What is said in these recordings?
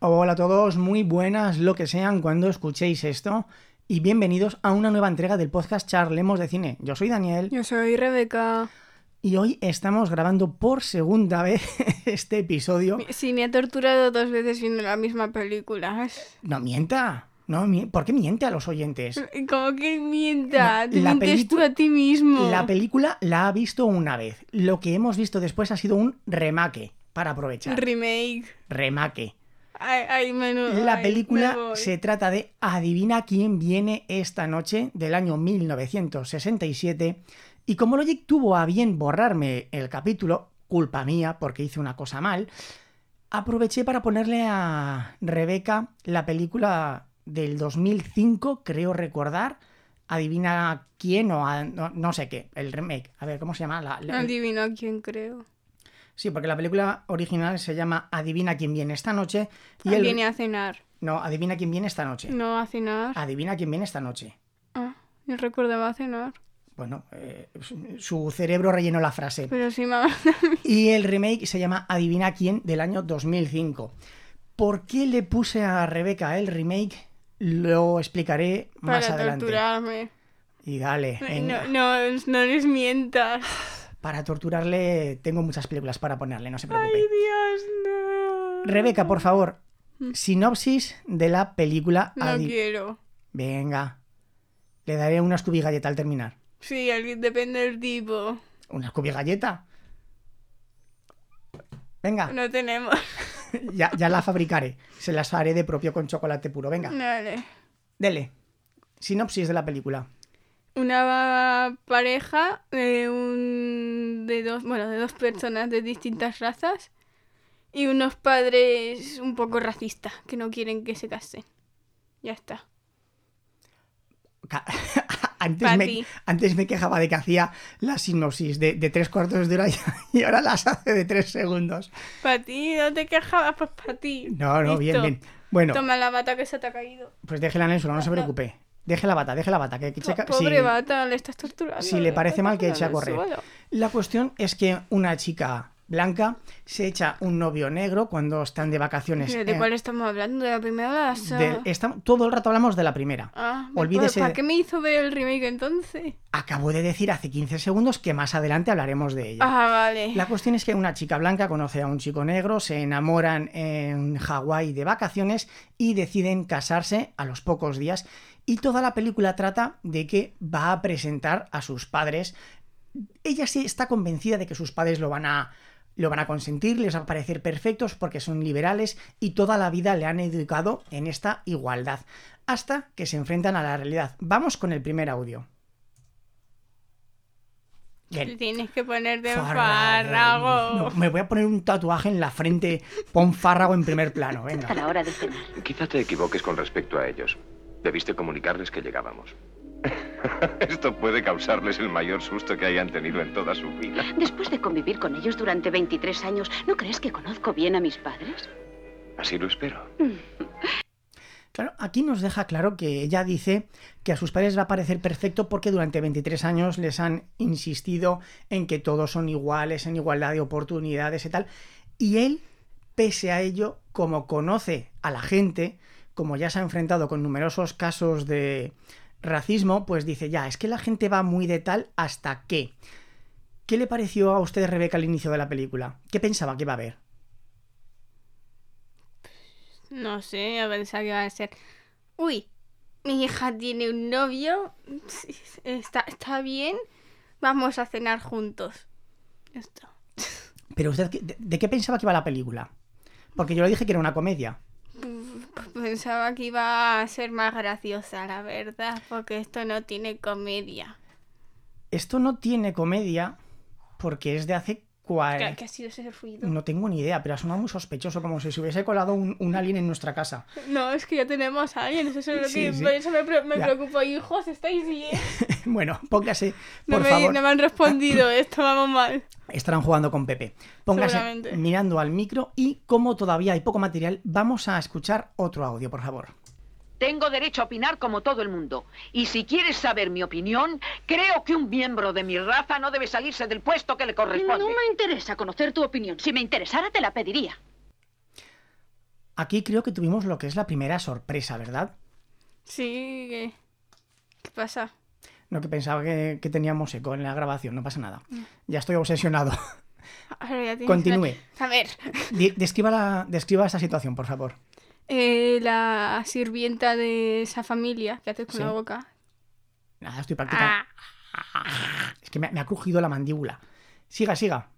Hola a todos, muy buenas lo que sean cuando escuchéis esto y bienvenidos a una nueva entrega del podcast Charlemos de Cine. Yo soy Daniel Yo soy Rebeca. y hoy estamos grabando por segunda vez este episodio. Sí, me ha torturado dos veces viendo la misma película. No mienta, no, ¿por qué miente a los oyentes? Como que mienta, No, te la mientes tú a ti mismo. La película la ha visto una vez. Lo que hemos visto después ha sido un remake para aprovechar. Remake. Remake. Ay, ay, menudo. La película se trata de Adivina quién viene esta noche del año 1967 y como Logic tuvo a bien borrarme el capítulo, culpa mía porque hice una cosa mal, aproveché para ponerle a Rebeca la película del 2005, creo recordar, Adivina quién o a- no, no sé qué, el remake, a ver, ¿cómo se llama? La- la- Adivina quién creo. Sí, porque la película original se llama Adivina quién viene esta noche y el... Viene a cenar. No, Adivina quién viene esta noche. No a cenar. Adivina quién viene esta noche. Ah, yo recordaba cenar. Bueno, eh, su cerebro rellenó la frase. Pero sí, mamá. Y el remake se llama Adivina quién del año 2005. ¿Por qué le puse a Rebeca el remake? Lo explicaré más Para adelante. torturarme. Y dale, no, no les mientas. Para torturarle tengo muchas películas para ponerle, no se Ay, preocupe. Dios, no. Rebeca, por favor, sinopsis de la película No Adi- quiero. Venga. Le daré una Scooby galleta al terminar. Sí, depende del tipo. ¿Una Scooby galleta? Venga. No tenemos. Ya, ya la fabricaré. Se las haré de propio con chocolate puro. Venga, Vale. dele. Sinopsis de la película. Una pareja de un de dos, bueno, de dos personas de distintas razas y unos padres un poco racistas que no quieren que se casen. Ya está. Antes me, antes me quejaba de que hacía la sinopsis de, de tres cuartos de hora y, ahora las hace de tres segundos. Para ti, no te quejabas, pues para ti. No, no, bien, Listo. bien. Bueno, Toma la bata que se te ha caído. pues déjela en suelo, no se preocupe. Deje la bata, deje la bata, que, que checa- Po- Pobre si- bata, le estás torturando. si le parece mal que eche a correr. suelo. La cuestión es que una chica blanca se echa un novio negro cuando están de vacaciones. ¿De en- cuál estamos hablando? ¿De la primera de todo el rato hablamos de la primera. Ah, Olvídese ¿Para qué me hizo ver el remake entonces? Acabo de decir hace 15 segundos que más adelante hablaremos de ella. Ah, vale. La cuestión es que una chica blanca conoce a un chico negro, se enamoran en Hawái de vacaciones y deciden casarse a los pocos días. Y toda la película trata de que va a presentar a sus padres. Ella sí está convencida de que sus padres lo van a lo van a consentir, les va a parecer perfectos porque son liberales y toda la vida le han educado en esta igualdad, hasta que se enfrentan a la realidad. Vamos con el primer audio. Bien. Tienes que ponerte Fárrago. No, me voy a poner un tatuaje en la frente. Pon fárrago en primer plano, a venga. la hora de cenar. Quizá te equivoques con respecto a ellos. Debiste comunicarles que llegábamos. Esto puede causarles el mayor susto que hayan tenido en toda su vida. Después de convivir con ellos durante 23 años, ¿no crees que conozco bien a mis padres? Así lo espero. Claro, aquí nos deja claro que ella dice que a sus padres va a parecer perfecto porque durante 23 años les han insistido en que todos son iguales, en igualdad de oportunidades y tal. Y él, pese a ello, como conoce a la gente, como ya se ha enfrentado con numerosos casos de racismo, pues dice, ya, es que la gente va muy de tal hasta que... ¿Qué le pareció a usted, Rebeca, al inicio de la película? ¿Qué pensaba que iba a haber? No sé, yo pensaba que iba a ser. Uy, mi hija tiene un novio. Está, está bien. Vamos a cenar juntos. Ya está. Pero usted, ¿de, de qué pensaba que iba la película? Porque yo le dije que era una comedia. Pensaba que iba a ser más graciosa, la verdad, porque esto no tiene comedia. Esto no tiene comedia porque es de hace ¿Qué, ha sido ese ruido? No tengo ni idea, pero ha sonado muy sospechoso, como si se hubiese colado un, un alien en nuestra casa. No, es que ya tenemos a alguien, eso es lo Sí, que sí. por eso me, me preocupo. Hijos, ¿estáis bien? bueno, póngase, No por me, favor. no me han respondido, esto vamos mal. Estarán jugando con Pepe. Póngase mirando al micro y como todavía hay poco material, vamos a escuchar otro audio, por favor. Tengo derecho a opinar como todo el mundo. Y si quieres saber mi opinión, creo que un miembro de mi raza no debe salirse del puesto que le corresponde. No me interesa conocer tu opinión. Si me interesara, te la pediría. aquí creo que tuvimos lo que es la primera sorpresa, ¿verdad? Sí, ¿qué, ¿qué pasa? No, que pensaba que, que teníamos eco en la grabación, no pasa nada. Mm. Ya estoy obsesionado. Ahora ya tienes Continúe. una- A ver, Describa, la, describa esa situación, por favor. Eh, la sirvienta de esa familia, ¿qué haces con Sí. la boca? Nada, estoy practicando. Ah, Es que me, me ha crujido la mandíbula. Siga, siga.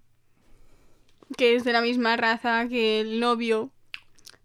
que es de la misma raza que el novio.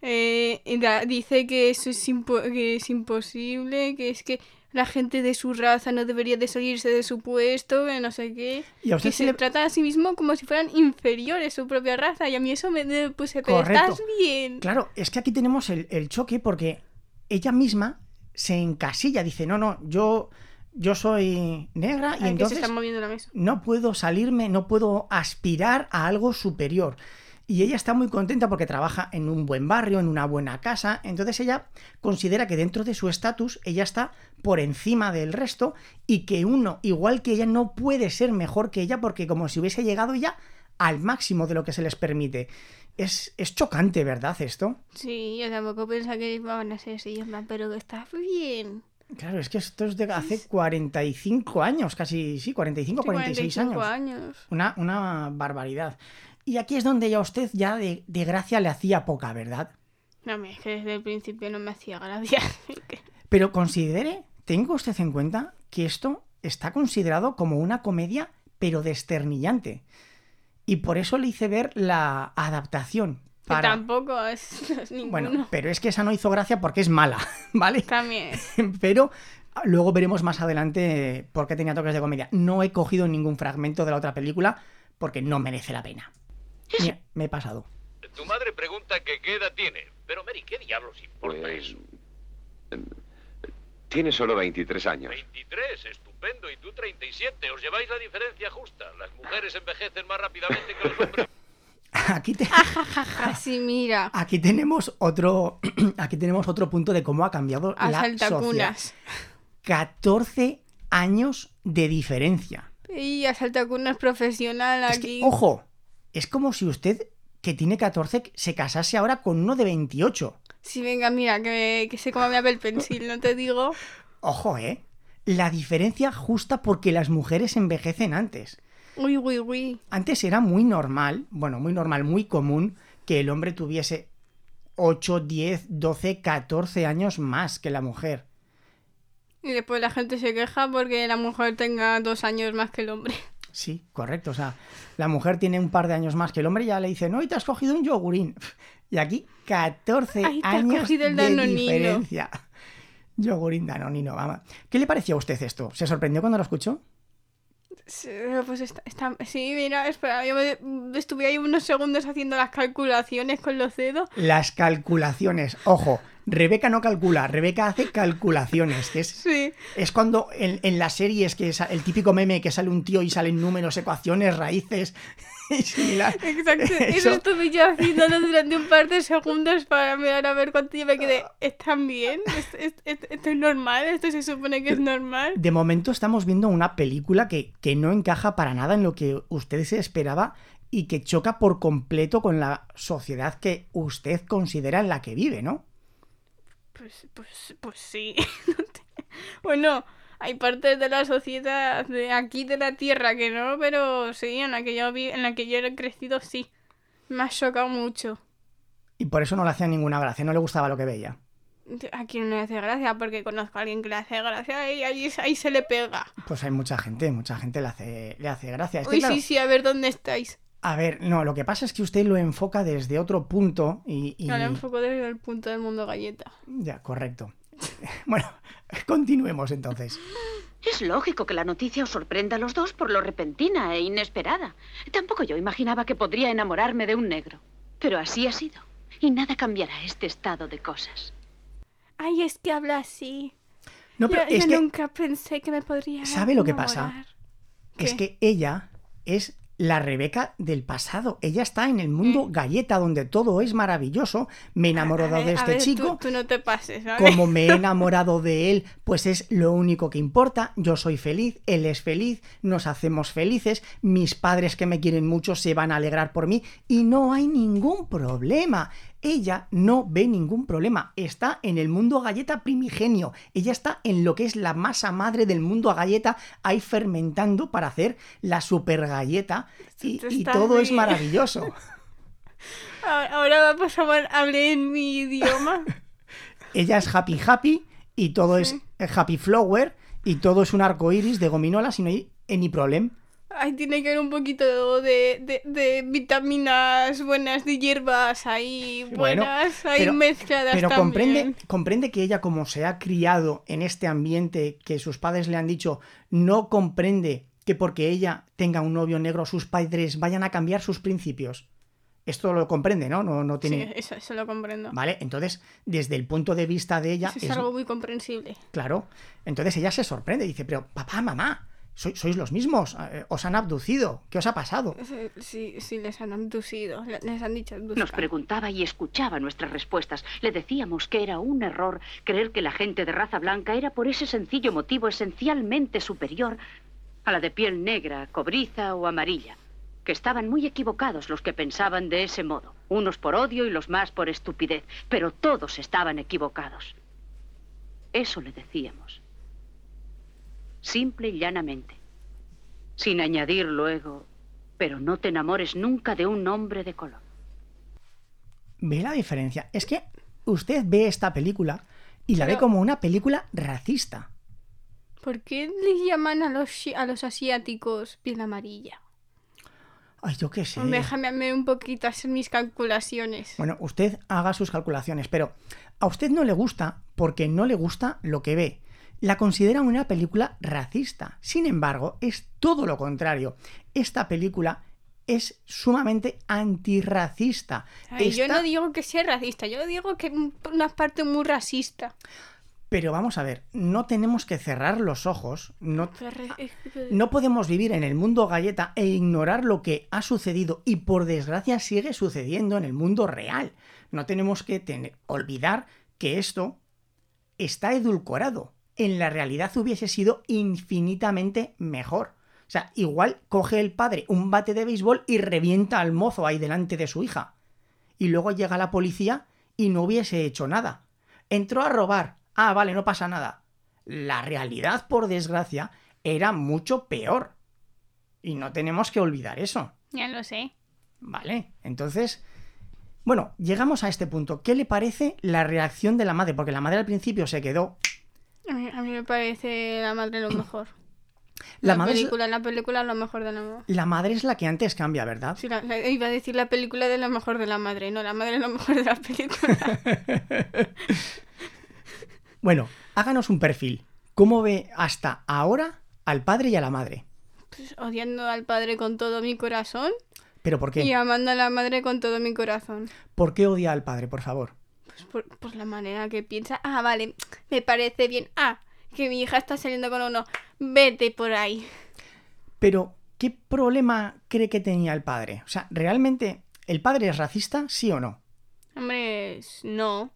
eh, dice que eso es, impo- que es imposible, que es que la gente de su raza no debería de salirse de su puesto, que no sé qué. Y a usted Que se se le- trata a sí mismo como si fueran inferiores a su propia raza. Y a mí eso me puse, pero Correcto. estás bien. Claro, es que aquí tenemos el, el choque porque ella misma se encasilla, dice, no, no, yo, yo soy negra y se entonces está moviendo la mesa. no puedo salirme, no puedo aspirar a algo superior. Y ella está muy contenta porque trabaja en un buen barrio, en una buena casa. Entonces ella considera que dentro de su estatus ella está por encima del resto y que uno, igual que ella, no puede ser mejor que ella porque como si hubiese llegado ya al máximo de lo que se les permite. Es, es chocante, ¿verdad? Esto. Sí, yo tampoco pensaba que iban a ser así. pero que estás bien. Claro, es que esto es de hace 45 años, casi, sí, 45, Sí, 46 45 años. años. Una, una barbaridad. Y aquí es donde ya usted ya de, de gracia le hacía poca, ¿verdad? No, es que desde el principio no me hacía gracia. Que- Pero considere, tenga usted en cuenta que esto está considerado como una comedia, pero desternillante. Y por eso le hice ver la adaptación. que Para... tampoco es, no es ninguno. Bueno, pero es que esa no hizo gracia porque es mala, ¿vale? También. Pero luego veremos más adelante por qué tenía toques de comedia. No he cogido ningún fragmento de la otra película porque no merece la pena. Mira, me he pasado. Tu madre pregunta que qué edad tiene. Pero Mary, ¿qué diablos importa Pues... eso? eh, Tiene solo 23 años. 23, estupendo. Y tú 37. Os lleváis la diferencia justa. Las mujeres envejecen más rápidamente que los hombres. Aquí, te- Así, mira. aquí tenemos otro aquí tenemos otro punto de cómo ha cambiado A la sociedad. saltacunas. 14 años de diferencia. Y a saltacunas profesional Es aquí. que, ojo, es como si usted que tiene 14 se casase ahora con uno de 28. Sí, venga, mira, que, que sé cómo me el pensil, no te digo. Ojo, ¿eh? La diferencia justa porque las mujeres envejecen antes. Uy, uy, uy. Antes era muy normal, bueno, muy normal, muy común que el hombre tuviese 8, 10, 12, 14 años más que la mujer. Y después la gente se queja porque la mujer tenga dos años más que el hombre. Sí, correcto. O sea, la mujer tiene un par de años más que el hombre y ya le dice, no, y te has cogido un yogurín. Y aquí 14 Ay, te has años cogido el de diferencia. Yogurín danonino, vamos. ¿Qué le pareció a usted esto? ¿Se sorprendió cuando lo escuchó? Sí, Pues está, está- sí, mira, espera, yo me- estuve ahí unos segundos haciendo las calculaciones con los dedos. Las calculaciones. Ojo, Rebeca no calcula, Rebeca hace calculaciones. Que es, Sí. es cuando en, en las series, que es el típico meme que sale un tío y salen números, ecuaciones, raíces y similar. Exacto, eso Eso- estuve yo haciéndolo durante un par de segundos para mirar a ver cuánto yo me quedé. ¿Están bien? ¿Esto, esto- esto- esto es normal? ¿Esto se supone que es normal? De momento estamos viendo una película que, que no encaja para nada en lo que usted se esperaba y que choca por completo con la sociedad que usted considera en la que vive, ¿no? Pues, pues, pues sí. bueno, hay partes de la sociedad de aquí de la Tierra que no, pero sí, en la que yo vi, en la que yo he crecido, sí. Me ha chocado mucho. Y por eso no le hacía ninguna gracia, no le gustaba lo que veía. A quien no le hace gracia, porque conozco a alguien que le hace gracia y ahí, ahí se le pega. Pues hay mucha gente, mucha gente le hace, le hace gracia. Uy, claro, sí, sí, a ver dónde estáis. A ver, no, lo que pasa es que usted lo enfoca desde otro punto y... y- No lo enfoco desde el punto del mundo galleta. Ya, correcto. Bueno, continuemos entonces. Es lógico que la noticia os sorprenda a los dos por lo repentina e inesperada. Tampoco yo imaginaba que podría enamorarme de un negro. Pero así ha sido. Y nada cambiará este estado de cosas. Ay, es que habla así. No, pero yo es yo que, nunca pensé que me podría. ¿Sabe lo que pasa? es que ella es la Rebeca del pasado. Ella está en el Mm. mundo galleta donde todo es maravilloso. Me he enamorado ver, de este ver, chico. Tú, no te pases. Como me he enamorado de él, pues es lo único que importa. Yo soy feliz, él es feliz, nos hacemos felices, mis padres que me quieren mucho se van a alegrar por mí y no hay ningún problema. Ella no ve ningún problema. Está en el mundo galleta primigenio. Ella está en lo que es la masa madre del mundo a galleta, ahí fermentando para hacer la super galleta. Y, todo es maravilloso. Ahora vamos a hablar en mi idioma. ella es happy happy y todo es happy flower y todo es un arco iris de gominolas y no hay any problem. Ahí tiene que haber un poquito de, de- de vitaminas buenas de hierbas ahí Bueno, buenas, ahí pero- mezcladas Pero también. comprende, comprende que ella, como se ha criado en este ambiente que sus padres le han dicho, no comprende que porque ella tenga un novio negro, sus padres vayan a cambiar sus principios. Esto lo comprende, ¿no? No, no Sí, tiene. eso, eso lo comprendo. Vale, entonces, desde el punto de vista de ella, Eso es, es- algo muy comprensible. claro. Entonces ella se sorprende, dice, pero papá, mamá, sois, sois los mismos, eh, os han abducido, ¿qué os ha pasado? Sí, Sí, les han abducido, le- les han dicho Nos abduzcan. preguntaba y escuchaba nuestras respuestas. Le decíamos que era un error creer que la gente de raza blanca era por ese sencillo motivo esencialmente superior a la de piel negra, cobriza o amarilla. Que estaban muy equivocados los que pensaban de ese modo. Unos por odio y los más por estupidez. Pero todos estaban equivocados. Eso le decíamos. Simple y llanamente. Sin añadir luego, pero no te enamores nunca de un hombre de color. ¿Ve la diferencia? Es que usted ve esta película y la ve como una película racista. ¿Por qué les llaman a los, a los asiáticos piel amarilla? Ay, yo qué sé. Déjame un poquito hacer mis calculaciones. Bueno, usted haga sus calculaciones, pero a usted no le gusta porque no le gusta lo que ve. La considera una película racista. Sin embargo, es todo lo contrario. Esta película es sumamente antirracista. Ay, Yo no digo que sea racista, yo digo que un- una parte muy racista. Pero vamos a ver, no tenemos que cerrar los ojos, no, no podemos vivir en el mundo galleta e ignorar lo que ha sucedido y por desgracia sigue sucediendo en el mundo real. No tenemos que tener- olvidar que esto está edulcorado. En la realidad hubiese sido infinitamente mejor. O sea, igual coge el padre un bate de béisbol y revienta al mozo ahí delante de su hija. Y luego llega la policía y no hubiese hecho nada. Entró a robar. Ah, vale, no pasa nada. La realidad, por desgracia, era mucho peor. Y no tenemos que olvidar eso. Ya lo sé. Vale, entonces... Bueno, llegamos a este punto. ¿Qué le parece la reacción de la madre? Porque la madre al principio se quedó... A mí, a mí me parece la madre lo mejor. La La, madre es- película, la película lo mejor de la madre. La madre es la que antes cambia, ¿verdad? Sí, la- la- iba a decir la película de lo mejor de la madre, no, la madre es lo mejor de la película. Bueno, háganos un perfil. ¿Cómo ve hasta ahora al padre y a la madre? Pues, odiando al padre con todo mi corazón ¿Pero por y qué? amando a la madre con todo mi corazón. ¿Por qué odia al padre, por favor? Pues por, por la manera que piensa. Ah, vale, me parece bien. Ah, que mi hija está saliendo con uno. Vete por ahí. Pero, ¿qué problema cree que tenía el padre? O sea, ¿realmente el padre es racista, sí o no? Hombre, no.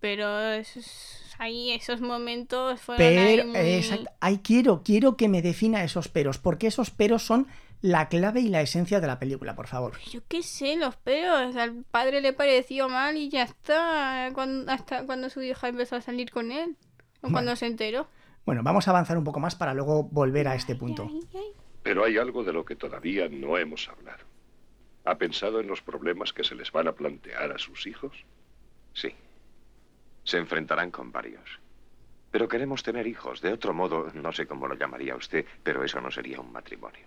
Pero esos, ahí esos momentos fueron ahí Pero, muy- exacto, ahí quiero, quiero que me defina esos peros, porque esos peros son la clave y la esencia de la película, por favor. Yo qué sé, los pelos. Al padre le pareció mal y ya está. Cuando, hasta cuando su hija empezó a salir con él. O Bueno. cuando se enteró. Bueno, vamos a avanzar un poco más para luego volver a este punto. Ay, ay. Pero hay algo de lo que todavía no hemos hablado. ¿Ha pensado en los problemas que se les van a plantear a sus hijos? Sí. Se enfrentarán con varios. Pero queremos tener hijos. De otro modo, no sé cómo lo llamaría usted, pero eso no sería un matrimonio.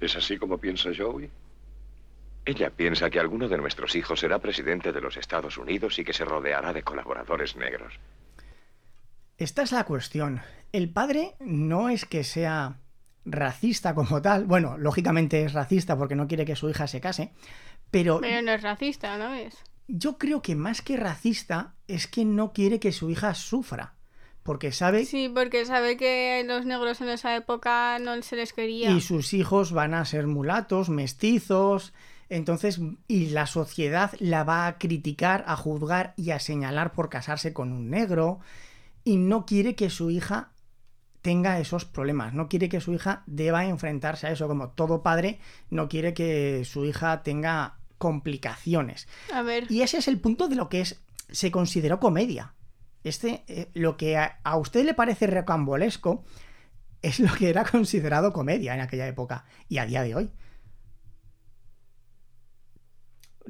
¿Es así como piensa Joey? Ella piensa que alguno de nuestros hijos será presidente de los Estados Unidos y que se rodeará de colaboradores negros. Esta es la cuestión. El padre no es que sea racista como tal. Bueno, lógicamente es racista porque no quiere que su hija se case. Pero Pero no es racista, ¿no ves? yo creo que más que racista es que no quiere que su hija sufra. Porque sabe Sí, porque sabe que los negros en esa época no se les quería. y sus hijos van a ser mulatos, mestizos. Entonces, y la sociedad la va a criticar, a juzgar y a señalar por casarse con un negro. Y no quiere que su hija tenga esos problemas. No quiere que su hija deba enfrentarse a eso. Como todo padre no quiere que su hija tenga complicaciones. A ver. Y ese es el punto de lo que es se consideró comedia. Este, eh, lo que a, a usted le parece recambolesco es lo que era considerado comedia en aquella época y a día de hoy.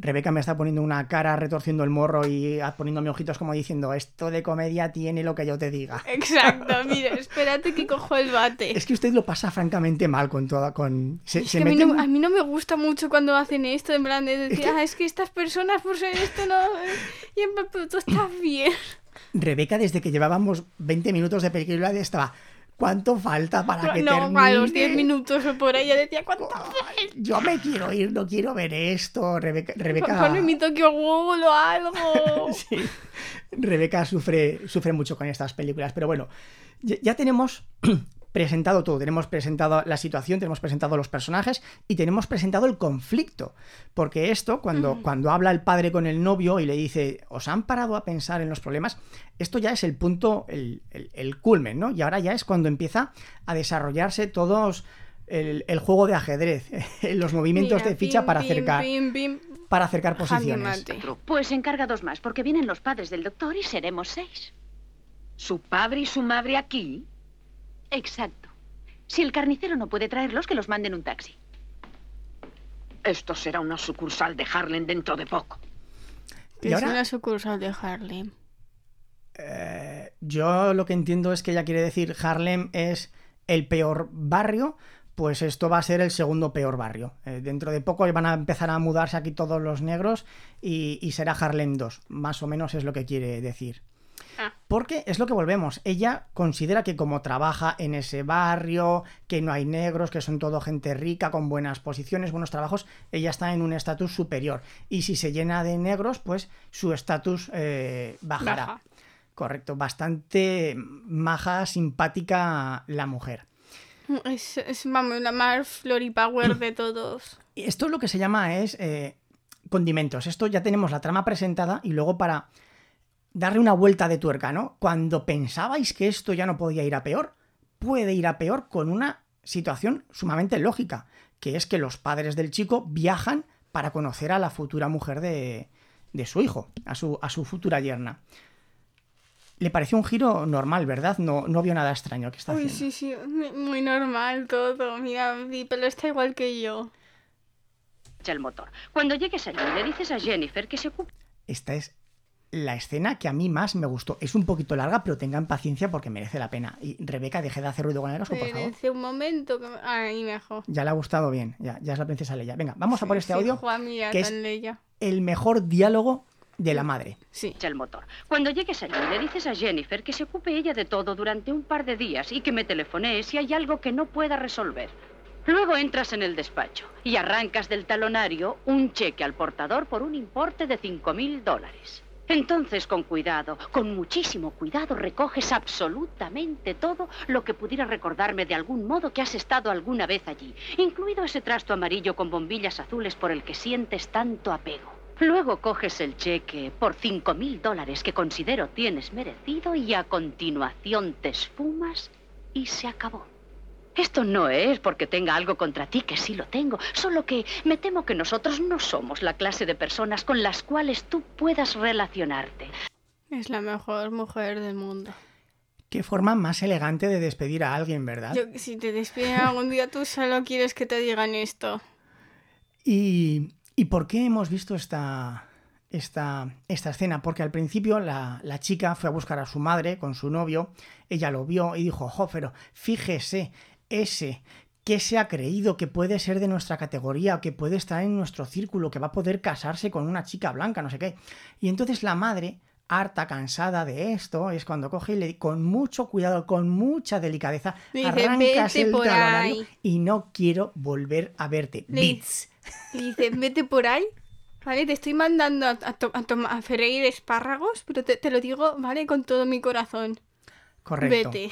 Rebeca me está poniendo una cara retorciendo el morro y poniéndome ojitos como diciendo, esto de comedia tiene lo que yo te diga. Exacto, mire, espérate que cojo el bate. Es que usted lo pasa francamente mal con toda, con... Se, Es se que a, mí no, en- a mí no me gusta mucho cuando hacen esto, en plan de decir, que- "Ah, es que estas personas por ser esto no... Y en plan, tú estás bien. Rebeca, desde que llevábamos 20 minutos de película, estaba, ¿cuánto falta para que No, termine? a los 10 minutos o por ahí ya decía, ¿cuánto Ay, Yo me quiero ir, no quiero ver esto. Rebeca, Rebeca... Ponme mi Tokyo Ghoul o algo. Sí. Rebeca sufre, sufre mucho con estas películas, pero bueno, ya, ya tenemos presentado todo, tenemos presentado la situación, tenemos presentado los personajes y tenemos presentado el conflicto, porque esto, cuando, cuando habla el padre con el novio y le dice, ¿os han parado a pensar en los problemas? Esto ya es el punto, el, el- el culmen, ¿no? Y ahora ya es cuando empieza a desarrollarse todos... El, el juego de ajedrez, los movimientos Mira, de ficha pim, para acercar, pim, pim. para acercar posiciones. Pues encarga dos más, porque vienen los padres del doctor y seremos seis. ¿Su padre y su madre aquí? Exacto. Si el carnicero no puede traerlos, que los manden un taxi. Esto será una sucursal de Harlem dentro de poco. Y Es ahora- una sucursal de Harlem. Eh, yo lo que entiendo es que ella quiere decir Harlem es el peor barrio, pues esto va a ser el segundo peor barrio. Eh, dentro de poco van a empezar a mudarse aquí todos los negros y, y será Harlem 2, más o menos es lo que quiere decir. Ah. Porque es lo que volvemos. Ella considera que como trabaja en ese barrio, que no hay negros, que son todo gente rica, con buenas posiciones, buenos trabajos, ella está en un estatus superior. Y si se llena de negros, pues su estatus eh, bajará. Baja. Correcto, bastante maja, simpática la mujer. Es, es vamos, la más floripower de todos. Esto lo que se llama es eh, condimentos. Esto ya tenemos la trama presentada y luego para darle una vuelta de tuerca, ¿no? Cuando pensabais que esto ya no podía ir a peor, puede ir a peor con una situación sumamente lógica, que es que los padres del chico viajan para conocer a la futura mujer de, de su hijo, a su, a su futura yerna. Le pareció un giro normal, ¿verdad? No, no vio nada extraño que está Uy, haciendo. sí, sí, muy normal todo. Mira, mi pelo está igual que yo. El motor. Cuando llegues allí, le dices a Jennifer que se ocupe. Esta es la escena que a mí más me gustó. Es un poquito larga, pero tengan paciencia porque merece la pena. Y Rebeca, deje de hacer ruido con el oso, por favor. Un momento. Que... me- Ahí mejor. Ya le ha gustado bien. Ya, ya es la princesa Leia. Venga, vamos a por este Sí, audio. Juan, mira, que es- leya. El mejor diálogo de la madre. Sí. Echa el motor. Cuando llegues allí, le dices a Jennifer que se ocupe ella de todo durante un par de días y que me telefonee si hay algo que no pueda resolver. Luego entras en el despacho y arrancas del talonario un cheque al portador por un importe de 5 mil dólares. Entonces, con cuidado, con muchísimo cuidado, recoges absolutamente todo lo que pudiera recordarme de algún modo que has estado alguna vez allí, incluido ese trasto amarillo con bombillas azules por el que sientes tanto apego. Luego coges el cheque por 5 mil dólares que considero tienes merecido y a continuación te esfumas y se acabó. Esto no es porque tenga algo contra ti, que sí lo tengo, solo que me temo que nosotros no somos la clase de personas con las cuales tú puedas relacionarte. Es la mejor mujer del mundo. Qué forma más elegante de despedir a alguien, ¿verdad? Yo, si te despiden algún día, tú solo quieres que te digan esto. ¿Y, ¿y por qué hemos visto esta, esta, esta escena? Porque al principio la, la chica fue a buscar a su madre con su novio, ella lo vio y dijo, jo, pero fíjese, ese que se ha creído que puede ser de nuestra categoría, que puede estar en nuestro círculo, que va a poder casarse con una chica blanca, no sé qué. Y entonces la madre, harta, cansada de esto, es cuando coge y le, con mucho cuidado, con mucha delicadeza, Le dice, arrancas "Vete el por talonario ahí". y no quiero volver a verte. Le- Bits. Le dice, vete por ahí. Vale, te estoy mandando a, a, a freír espárragos, pero te, te lo digo, vale, con todo mi corazón. Correcto. Vete.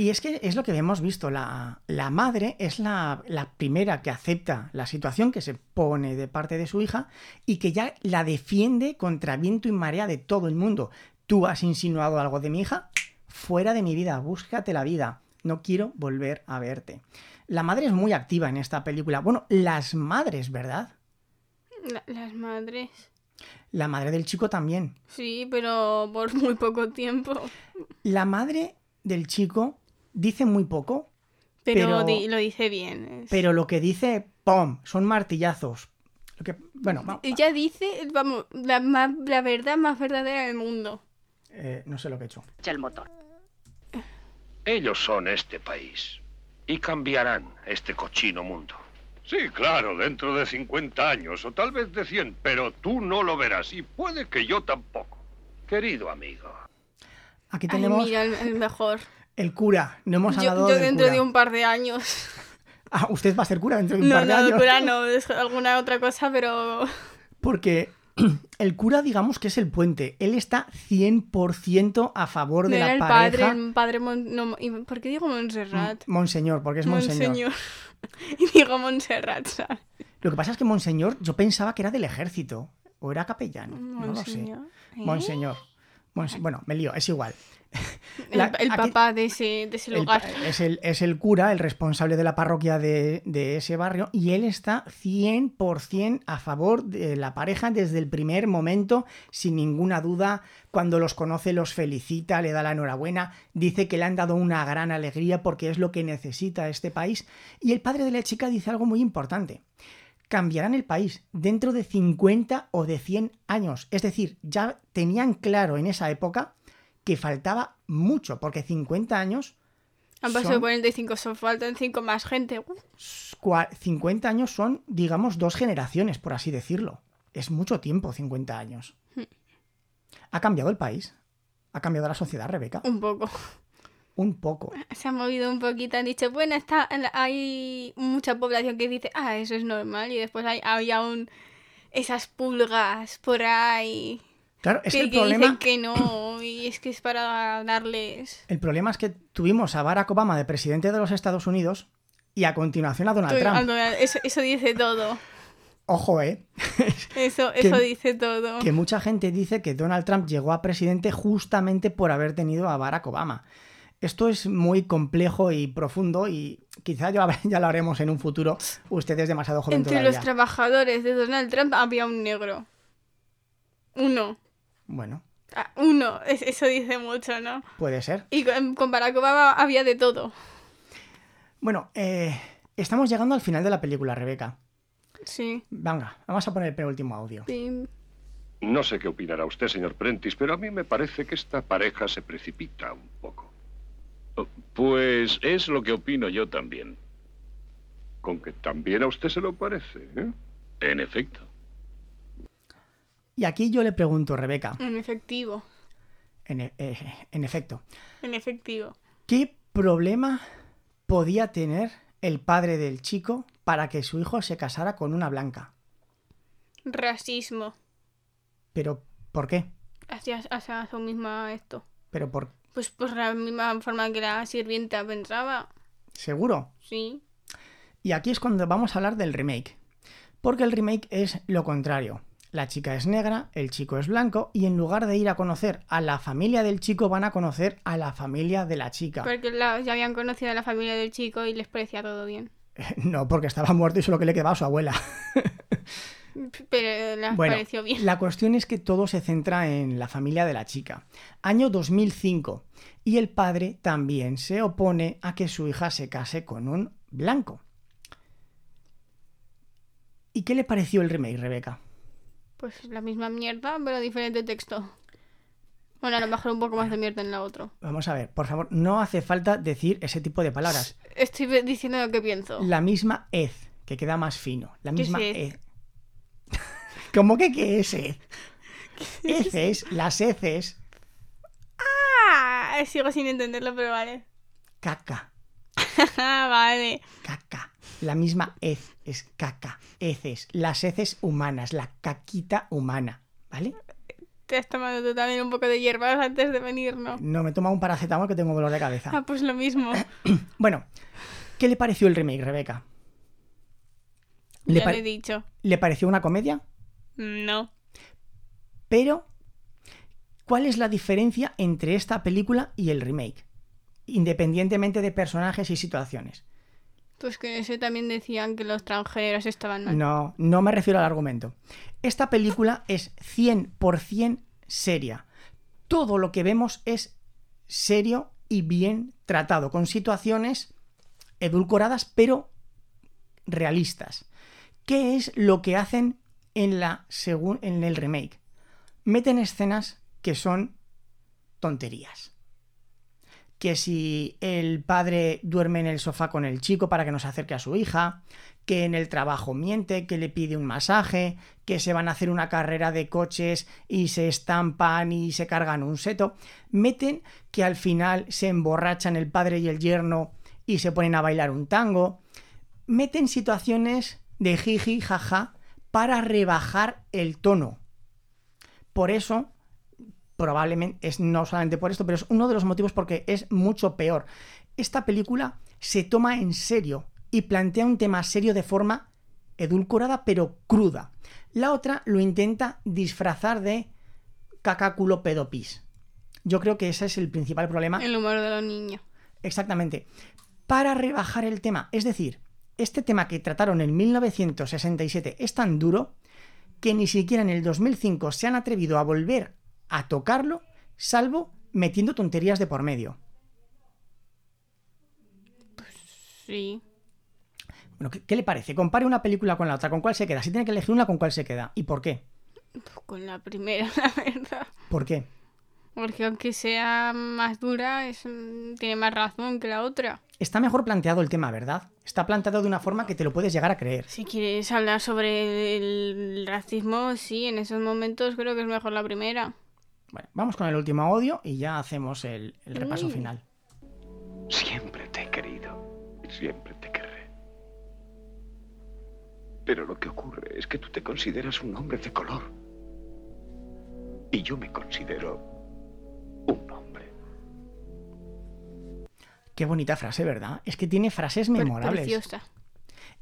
Y es que es lo que hemos visto, la, la madre es la, la primera que acepta la situación que se pone de parte de su hija y que ya la defiende contra viento y marea de todo el mundo. Tú has insinuado algo de mi hija, fuera de mi vida, búscate la vida, no quiero volver a verte. La madre es muy activa en esta película. Bueno, las madres, ¿verdad? La- las madres. La madre del chico también. Sí, pero por muy poco tiempo. La madre del chico dice muy poco, Pero, Pero- di- lo dice bien. es- pero lo que dice, ¡pum! Son martillazos. Lo que, bueno, va- Ella dice, vamos, la, ma- la verdad más verdadera del mundo. eh, no sé lo que he hecho. el motor. Ellos son este país. Y cambiarán este cochino mundo. Sí, claro, dentro de 50 años o tal vez de 100, pero tú no lo verás y puede que yo tampoco. Querido amigo. Aquí Ay, tenemos mira, el, el mejor. El cura. No hemos Yo, hablado yo del dentro cura. de un par de años. Ah, usted va a ser cura dentro de un No, par de no, años. cura no, es alguna otra cosa, pero... Porque el cura, digamos que es el puente. Él está 100% a favor No de era la el pareja. padre, el padre... Mon- no, ¿Por qué digo Montserrat? Monseñor, porque es monseñor. Monseñor. y digo Montserrat, ¿sabes? Lo que pasa es que monseñor, yo pensaba que era del ejército. O era capellán. No lo sé. ¿Eh? Monseñor. Monse- Bueno, me lío, es igual. El, La- el aquí- papá de ese, de ese lugar. es, el, es el cura, el responsable de la parroquia de, de ese barrio, y él está 100% a favor de la pareja desde el primer momento, sin ninguna duda. Cuando los conoce, los felicita, le da la enhorabuena, dice que le han dado una gran alegría porque es lo que necesita este país. Y el padre de la chica dice algo muy importante. Cambiarán el país dentro de 50 o de 100 años. Es decir, ya tenían claro en esa época que faltaba mucho, porque 50 años Han pasado son- 45, son faltan 5 más gente. Uf, cua- 50 años son, digamos, dos generaciones, por así decirlo. Es mucho tiempo, 50 años. ¿Ha cambiado el país? ¿Ha cambiado la sociedad, Rebeca? un poco. Un poco. Se ha movido un poquito, han dicho, bueno, está, hay mucha población que dice, ah, eso es normal, y después hay, hay aún esas pulgas por ahí Claro, es que, que, el problema, dicen que no, y es que es para darles... el problema es que tuvimos a Barack Obama de presidente de los Estados Unidos y a continuación a Donald Trump. Eso, eso dice todo, Ojo, ¿eh? eso, Que- eso dice todo. que mucha gente dice que Donald Trump llegó a presidente justamente por haber tenido a Barack Obama. Esto es muy complejo y profundo y quizá ya, ya lo haremos en un futuro. Usted es demasiado joven Entre todavía. los trabajadores de Donald Trump había un negro. Uno. Bueno, Ah, uno, Es- eso dice mucho, ¿no? puede ser. Y con, con Barack Obama había de todo. Bueno, eh, estamos llegando al final de la película, Rebeca. Sí. Venga, vamos a poner el penúltimo audio. sí. No sé qué opinará usted, señor Prentice, pero a mí me parece que esta pareja se precipita un poco. Pues es lo que opino yo también. Con que también a usted se lo parece, ¿eh? En efecto. Y aquí yo le pregunto, Rebeca, En efectivo. en, e- eh, en efecto, En efectivo. ¿qué problema podía tener el padre del chico para que su hijo se casara con una blanca? Racismo. ¿Pero por qué? Hacia, hacia su misma esto. ¿Pero por Pues por la misma forma que la sirvienta pensaba. seguro? Sí. Y aquí es cuando vamos a hablar del remake. Porque el remake es lo contrario. La chica es negra, el chico es blanco, y en lugar de ir a conocer a la familia del chico, van a conocer a la familia de la chica. Porque la- ya habían conocido a la familia del chico y les parecía todo bien. No, porque estaba muerto y solo que le quedaba a su abuela. Pero Bueno, pareció bien. la cuestión es que todo se centra en la familia de la chica. Año 2005. Y el padre también se opone a que su hija se case con un blanco. ¿Y qué le pareció el remake, Rebeca? Pues la misma mierda, pero diferente texto. Bueno, a lo mejor un poco más de mierda en la otra. Vamos a ver, por favor, no hace falta decir ese tipo de palabras. Estoy diciendo lo que pienso. La misma hez, que queda más fino. La ¿Qué misma hez. ¿Cómo que qué es hez? Heces, las heces, Ah, sigo sin entenderlo, pero vale. caca, vale. caca. La misma hez es caca, heces, las heces humanas, la caquita humana, ¿vale? Te has tomado tú también un poco de hierbas antes de venir, ¿no? No me toma un paracetamol que tengo dolor de cabeza. Ah, pues lo mismo. Bueno, ¿qué le pareció el remake, Rebeca? ¿Le, ya lo he dicho. ¿Le pareció una comedia? No. Pero, ¿cuál es la diferencia entre esta película y el remake? Independientemente de personajes y situaciones. Pues que ese también decían que los transgéneros estaban mal. No, no me refiero al argumento. Esta película es 100% seria. Todo lo que vemos es serio y bien tratado, con situaciones edulcoradas pero realistas. ¿Qué es lo que hacen en, la en el remake? Meten escenas que son tonterías. Que si el padre duerme en el sofá con el chico para que no se acerque a su hija, que en el trabajo miente, que le pide un masaje, que se van a hacer una carrera de coches y se estampan y se cargan un seto, meten que al final se emborrachan el padre y el yerno y se ponen a bailar un tango, meten situaciones de jiji, jaja, para rebajar el tono. Por eso, probablemente, es no solamente por esto, pero es uno de los motivos porque es mucho peor. Esta película se toma en serio y plantea un tema serio de forma edulcorada pero cruda. La otra lo intenta disfrazar de cacáculo pedopis. Yo creo que ese es el principal problema. El humor de los niños. Exactamente. Para rebajar el tema. Es decir, este tema que trataron en 1967 es tan duro que ni siquiera en el 2005 se han atrevido a volver a tocarlo, salvo metiendo tonterías de por medio. Sí. Bueno, ¿qué, qué le parece? Compare una película con la otra. ¿Con cuál se queda? Si tiene que elegir una, ¿con cuál se queda? ¿Y por qué? Pues con la primera, la verdad. ¿Por qué? Porque aunque sea más dura, es, mm, tiene más razón que la otra. Está mejor planteado el tema, ¿verdad? Está planteado de una forma que te lo puedes llegar a creer. Si quieres hablar sobre el racismo, sí, en esos momentos creo que es mejor la primera. Bueno, vamos con el último audio y ya hacemos el, el repaso Uy. final. Siempre te he querido. y Siempre te querré. Pero lo que ocurre es que tú te consideras un hombre de color. Y yo me considero un hombre. Qué bonita frase, ¿verdad? Es que tiene frases memorables. Preciosa.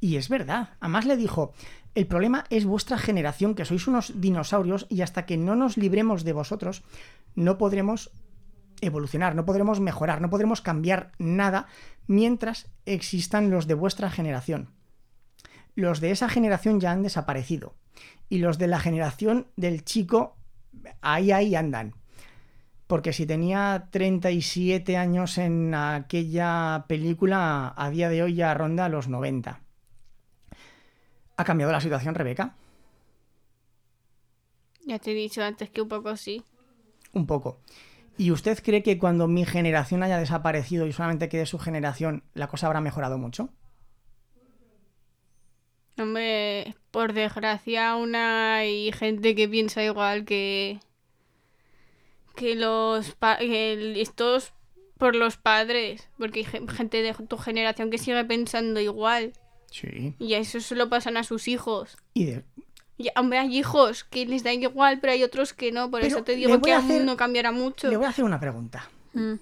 Y es verdad. Además le dijo, el problema es vuestra generación, que sois unos dinosaurios y hasta que no nos libremos de vosotros, no podremos evolucionar, no podremos mejorar, no podremos cambiar nada mientras existan los de vuestra generación. Los de esa generación ya han desaparecido. Y los de la generación del chico, ahí, ahí andan. Porque si tenía 37 años en aquella película, a día de hoy ya ronda los 90. ¿Ha cambiado la situación, Rebeca? Ya te he dicho antes que un poco sí. Un poco. ¿Y usted cree que cuando mi generación haya desaparecido y solamente quede su generación, la cosa habrá mejorado mucho? Hombre, por desgracia aún hay gente que piensa igual que que los que estos por los padres, porque hay gen- gente de tu generación que sigue pensando igual Sí. y a eso se lo pasan a sus hijos. Y de- Y, hombre, hay hijos que les da igual, pero hay otros que no, por Pero eso te digo que a aún hacer- no cambiará mucho. le voy a hacer una pregunta. Mm.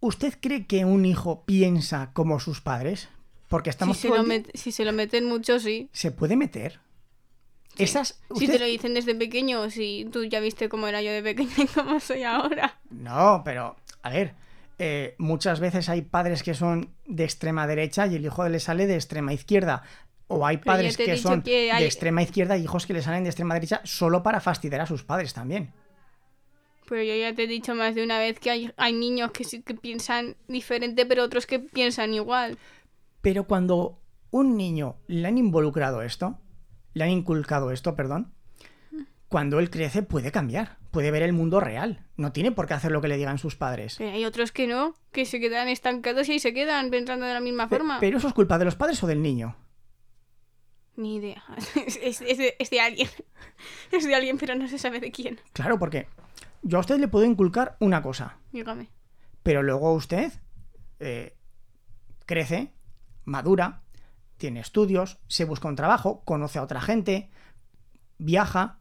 ¿Usted cree que un hijo piensa como sus padres? Porque estamos Si se, lo met- si se lo meten mucho, sí. ¿Se puede meter? Esas... Si te lo dicen desde pequeño, si tú ya viste cómo era yo de pequeña y cómo soy ahora. No, pero, a ver, eh, muchas veces hay padres que son de extrema derecha y el hijo le sale de extrema izquierda. O hay padres que son que hay- de extrema izquierda y hijos que le salen de extrema derecha solo para fastidiar a sus padres también. Pero yo ya te he dicho más de una vez que hay, hay niños que sí que piensan diferente, pero otros que piensan igual. Pero cuando un niño le han involucrado esto, le han inculcado esto, perdón, cuando él crece puede cambiar, puede ver el mundo real. No tiene por qué hacer lo que le digan sus padres. Pero hay otros que no, que se quedan estancados y ahí se quedan pensando de la misma forma. Pero eso es culpa de los padres o del niño. Ni idea. Es, es- es de, es de alguien. Es de alguien, pero no se sabe de quién. Claro, porque yo a usted le puedo inculcar una cosa, Dígame. pero luego usted eh, crece, madura, tiene estudios, se busca un trabajo, conoce a otra gente, viaja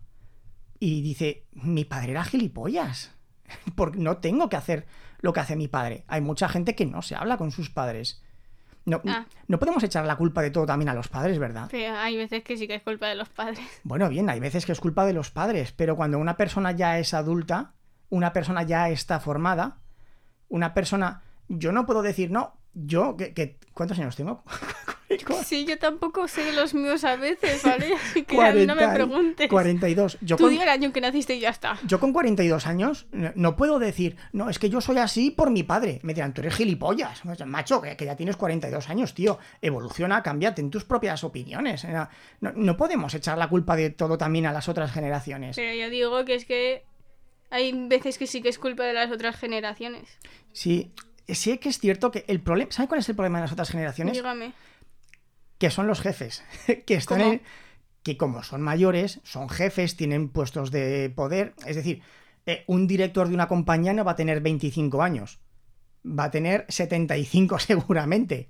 y dice, mi padre era gilipollas, porque no tengo que hacer lo que hace mi padre. Hay mucha gente que no se habla con sus padres. No, Ah. no podemos echar la culpa de todo también a los padres, ¿verdad? Pero hay veces que sí que es culpa de los padres. Bueno, bien, hay veces que es culpa de los padres, pero cuando una persona ya es adulta, una persona ya está formada, una persona... Yo no puedo decir, no, Yo, que, que- ¿cuántos años tengo? Sí, yo tampoco sé los míos a veces, ¿vale? Así que a mí no me 40 preguntes. 42. Yo Tú con, di el año que naciste y ya está. yo con 42 años no- puedo decir, no, es que yo soy así por mi padre. Me dirán, tú eres gilipollas. Macho, que, que ya tienes 42 años, tío. Evoluciona, cámbiate en tus propias opiniones. No, no podemos echar la culpa de todo también a las otras generaciones. Pero yo digo que es que hay veces que sí que es culpa de las otras generaciones. Sí, sí que es cierto que el problema... ¿Saben cuál es el problema de las otras generaciones? Dígame. que son los jefes, que están que como son mayores, son jefes, tienen puestos de poder, es decir, eh, un director de una compañía no va a tener 25 años, va a tener 75 seguramente.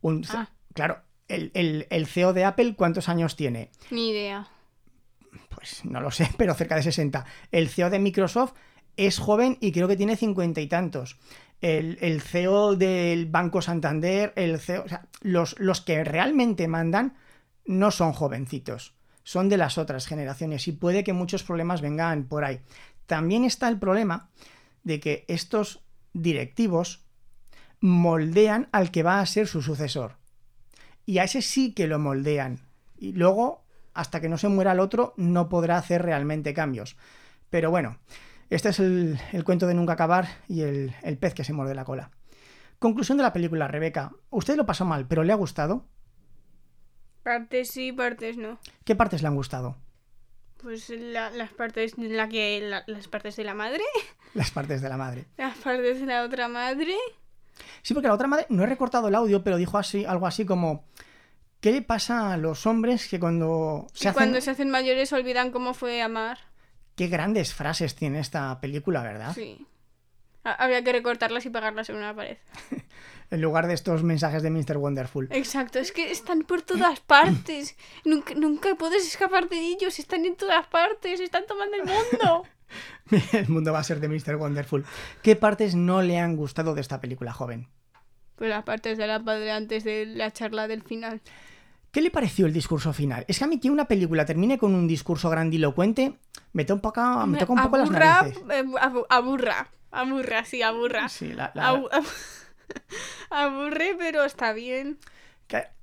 Un- Ah. Claro, el, el- el CEO de Apple, ¿cuántos años tiene? Ni idea. Pues no lo sé, pero cerca de 60. El CEO de Microsoft es joven y creo que tiene cincuenta y tantos. El, CEO del Banco Santander, el CEO, o sea, los, los que realmente mandan no son jovencitos, son de las otras generaciones y puede que muchos problemas vengan por ahí. También está el problema de que estos directivos moldean al que va a ser su sucesor. Y a ese sí que lo moldean. Y luego, hasta que no se muera el otro, no podrá hacer realmente cambios. Pero bueno, este es el, el cuento de nunca acabar y el, el pez que se muerde la cola. Conclusión de la película, Rebeca. Usted lo pasó mal, pero ¿le ha gustado? Partes sí, partes no. ¿Qué partes le han gustado? Pues la- las partes de la que la- las partes de la madre, Las partes de la madre. las partes de la otra madre. Sí, porque la otra madre, no he recortado el audio, pero dijo así, algo así como, ¿qué le pasa a los hombres que cuando se hacen... cuando se hacen mayores olvidan cómo fue amar. Qué grandes frases tiene esta película, ¿verdad? Sí. Ha- Habría que recortarlas y pegarlas en una pared. En lugar de estos mensajes de Mr. Wonderful. Exacto, es que están por todas partes. nunca, nunca puedes escapar de ellos. Están en todas partes. Están tomando el mundo. El mundo va a ser de Mr. Wonderful. ¿Qué partes no le han gustado de esta película, joven? Pues las partes de la padre antes de la charla del final. ¿Qué le pareció el discurso final? Es que a mí que una película termine con un discurso grandilocuente me toca un poco, me toca un poco las Aburra, narices. eh, abu- aburra. Aburra, sí, aburra. Sí, la- la- Abu- abu- aburre, pero está bien.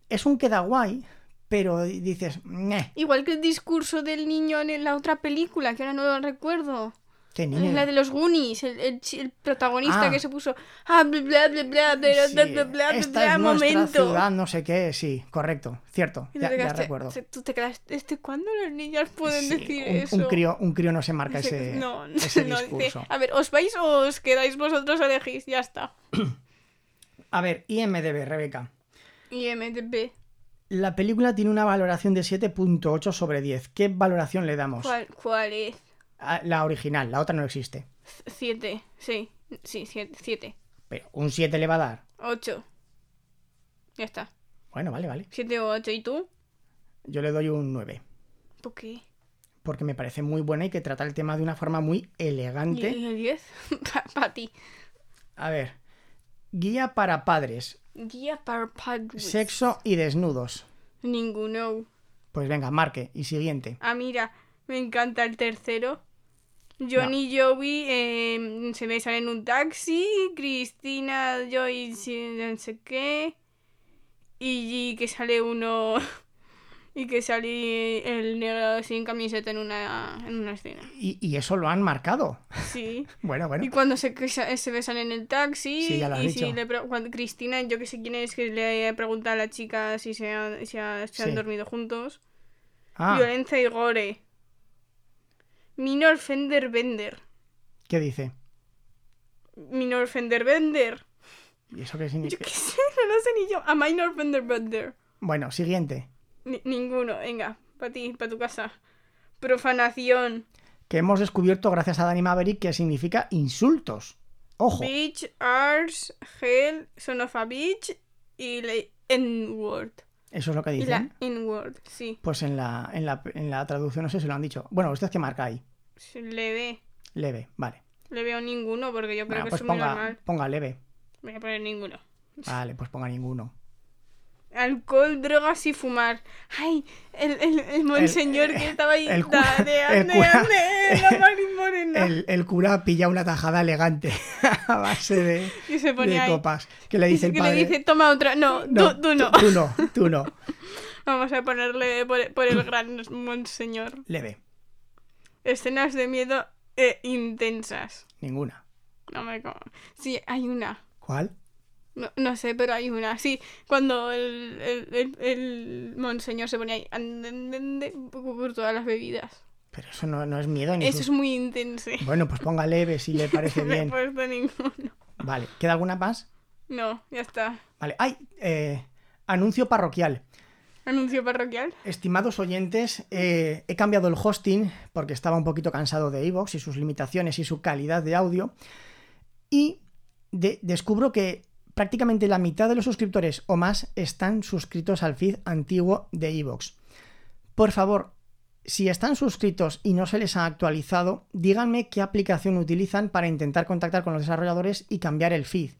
es un queda guay, pero dices, "Ñe, Igual que el discurso del niño en la otra película, que ahora no lo recuerdo. Qué niño. La de los Goonies, el, el protagonista Ah. que se puso. Ah, bla, bla, bla, bla, pero Sí, bla, bla, bla, bla, esta bla, es nuestra momento. ciudad, no sé qué, sí, correcto, cierto, ya, te ya quedaste- recuerdo. se- Tú te quedaste. Este, ¿Cuándo los niños pueden Sí, decir un, eso? un crío, un crío no se marca ese, no, ese no, discurso. a ver, ¿os vais o os quedáis vosotros elegís? Ya está. A ver, IMDB, Rebeca. La película tiene una valoración de 7.8 sobre 10. ¿Qué valoración le damos? ¿Cuál, ¿Cuál es? A La original, la otra no existe. Siete, sí. Sí, siete. siete. Pero un 7 le va a dar. Ocho. Ya está. Bueno, vale, vale. Siete o ocho. ¿Y tú? Yo le doy un 9. ¿Por qué? Porque me parece muy buena y que trata el tema de una forma muy ¿Y elegante. y el diez? Para ti. A ver. Guía para padres. Guía para padres. Sexo y desnudos. Ninguno. Pues venga, marque. Y siguiente. Ah, mira, me encanta el tercero. Johnny y Joey eh, se besan en un taxi. Cristina, Joey, no sé qué. Y, que sale uno. Y que sale el negro sin camiseta en una, en una escena. Y, y eso lo han marcado. Sí. Bueno, bueno. Y cuando se, se besan en el taxi. Sí, ya lo has y dicho. si le pre- cuando Cristina, yo que sé quién es, que le pregunta a la chica si se, han- si ha- se han dormido juntos. Ah, Violencia y gore. Minor Fender Bender. ¿qué dice? Minor Fender Bender. ¿Y eso qué Yo significa? qué sé, no lo sé ni yo. A Minor Fender Bender. Bueno, siguiente. Ni- ninguno, venga, para ti, para tu casa. Profanación. Que hemos descubierto gracias a Danny Maverick que significa insultos. Ojo. Bitch, Hell, Son of a Bitch y N-word. Eso es lo que Y dicen. la N-word, sí. Pues en la, en, la, en la traducción no sé si lo han dicho. Bueno, ¿usted qué marca ahí? Se Le ve. Leve, vale. Le veo ninguno porque yo creo Bueno, que pues es muy ponga, normal. ponga leve. Voy a poner ninguno. Vale, pues ponga ninguno. Alcohol, drogas y fumar. Ay, el, el, el monseñor que estaba ahí. el cura- Dale, ande, cura- ande, la. El, cura pilla una tajada elegante a base de, Y se pone de ahí. copas. Que le dice el que padre. le dice, toma otra. No, "No, tú, tú no. Tú no, tú no. Vamos a ponerle por, por el gran monseñor. Leve, Escenas de miedo e intensas. ninguna. No me co- Sí, hay una. ¿Cuál? No, no sé, pero hay una. Sí, cuando el, el, el, el monseñor se pone ahí por todas las bebidas. Pero eso no, no es miedo ni Eso es muy intenso. Bueno, pues ponga leve si le parece No he bien. puesto ninguno. Vale, ¿queda alguna más? No, ya está. Vale, hay eh, anuncio parroquial. Anuncio parroquial. Estimados oyentes, eh, he cambiado el hosting porque estaba un poquito cansado de Evox y sus limitaciones y su calidad de audio. Y de- descubro que prácticamente la mitad de los suscriptores o más están suscritos al feed antiguo de Evox. Por favor, si están suscritos y no se les ha actualizado, díganme qué aplicación utilizan para intentar contactar con los desarrolladores y cambiar el feed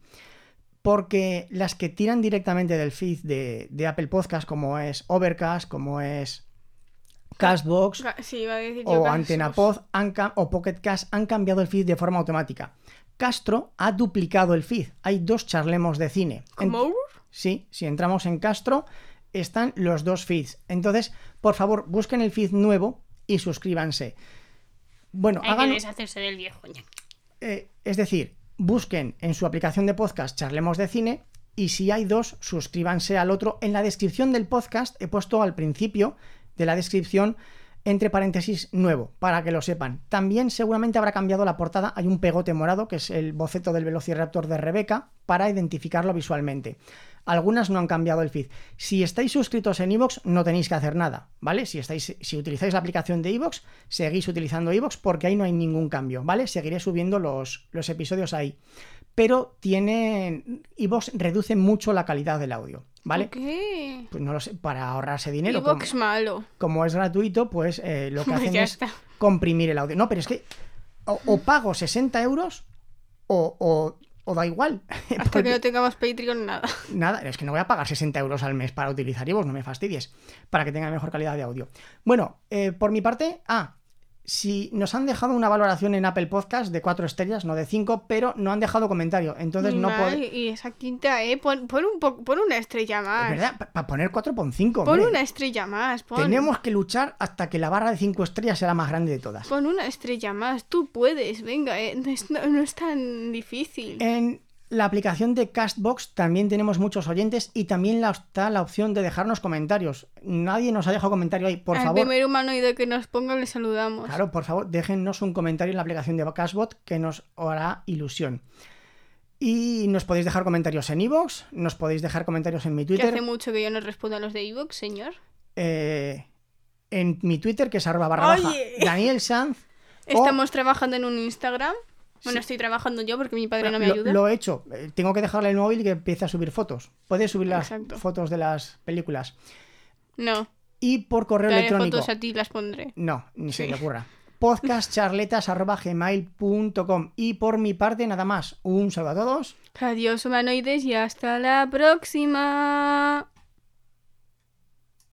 porque las que tiran directamente del feed de, Apple Podcast, como es Overcast, como es Castbox Sí, iba a decir yo o casos. AntenaPod han cam- o Pocket Cast, han cambiado el feed de forma automática. Castro ha duplicado el feed. Hay dos charlemos de cine. En- ¿Cómo? Sí, si entramos en Castro, están los dos feeds. Entonces, por favor, busquen el feed nuevo y suscríbanse. Bueno, Hay hagan, que deshacerse del viejo. eh, es decir, busquen en su aplicación de podcast Charlemos de Cine y si hay dos, suscríbanse al otro. En la descripción del podcast he puesto al principio de la descripción entre paréntesis nuevo, para que lo sepan. También seguramente habrá cambiado la portada. Hay un pegote morado, que es el boceto del Velociraptor de Rebeca, para identificarlo visualmente. Algunas no han cambiado el feed. Si estáis suscritos en iVoox, no tenéis que hacer nada, ¿vale? Si, estáis, si utilizáis la aplicación de iVoox, seguís utilizando iVoox porque ahí no hay ningún cambio, ¿vale? Seguiré subiendo los, los episodios ahí. Pero tiene. iVoox reduce mucho la calidad del audio, ¿vale? ¿Qué? Pues no lo sé, para ahorrarse dinero. Evox como- malo. como es gratuito, pues eh, lo que hacen ya es está. comprimir el audio. No, pero es que o, o pago 60 euros o, o- o da igual. Hasta Porque- que no tengamos Patreon, nada. Nada, es que no voy a pagar 60 euros al mes para utilizar iVoox, no me fastidies, para que tenga mejor calidad de audio. Bueno, eh, por mi parte, ah, si nos han dejado una valoración en Apple Podcast de 4 estrellas, no de 5, pero no han dejado comentario, entonces no puedo... Y esa quinta, ¿eh? Pon, pon un po- pon una estrella más. Es verdad, para poner 4.5, Pon hombre. una estrella más. Pon, Tenemos que luchar hasta que la barra de 5 estrellas sea la más grande de todas. pon una estrella más. Tú puedes, venga, ¿eh? no, es, no- no es tan difícil. En la aplicación de Castbox también tenemos muchos oyentes y también la- está la opción de dejarnos comentarios. Nadie nos ha dejado comentario ahí, por Al favor. primer humanoide que nos ponga le saludamos. Claro, por favor, déjennos un comentario en la aplicación de Castbot que nos hará ilusión. Y nos podéis dejar comentarios en iVoox, nos podéis dejar comentarios en mi que Twitter, hace mucho que yo no respondo a los de Evox, señor. eh, en mi Twitter, que es arroba barra baja. Daniel Sanz. o- Estamos trabajando en un Instagram. Bueno, Sí. estoy trabajando yo porque mi padre no me lo, ayuda. lo he hecho. Eh, Tengo que dejarle el móvil y que empiece a subir fotos. Puedes subir las Exacto. fotos de las películas. No, Y por correo daré electrónico. fotos a ti las pondré. No, ni se le ocurra. Podcastcharletas.gmail.com Y por mi parte, nada más. Un saludo a todos. Adiós, humanoides, y hasta la próxima.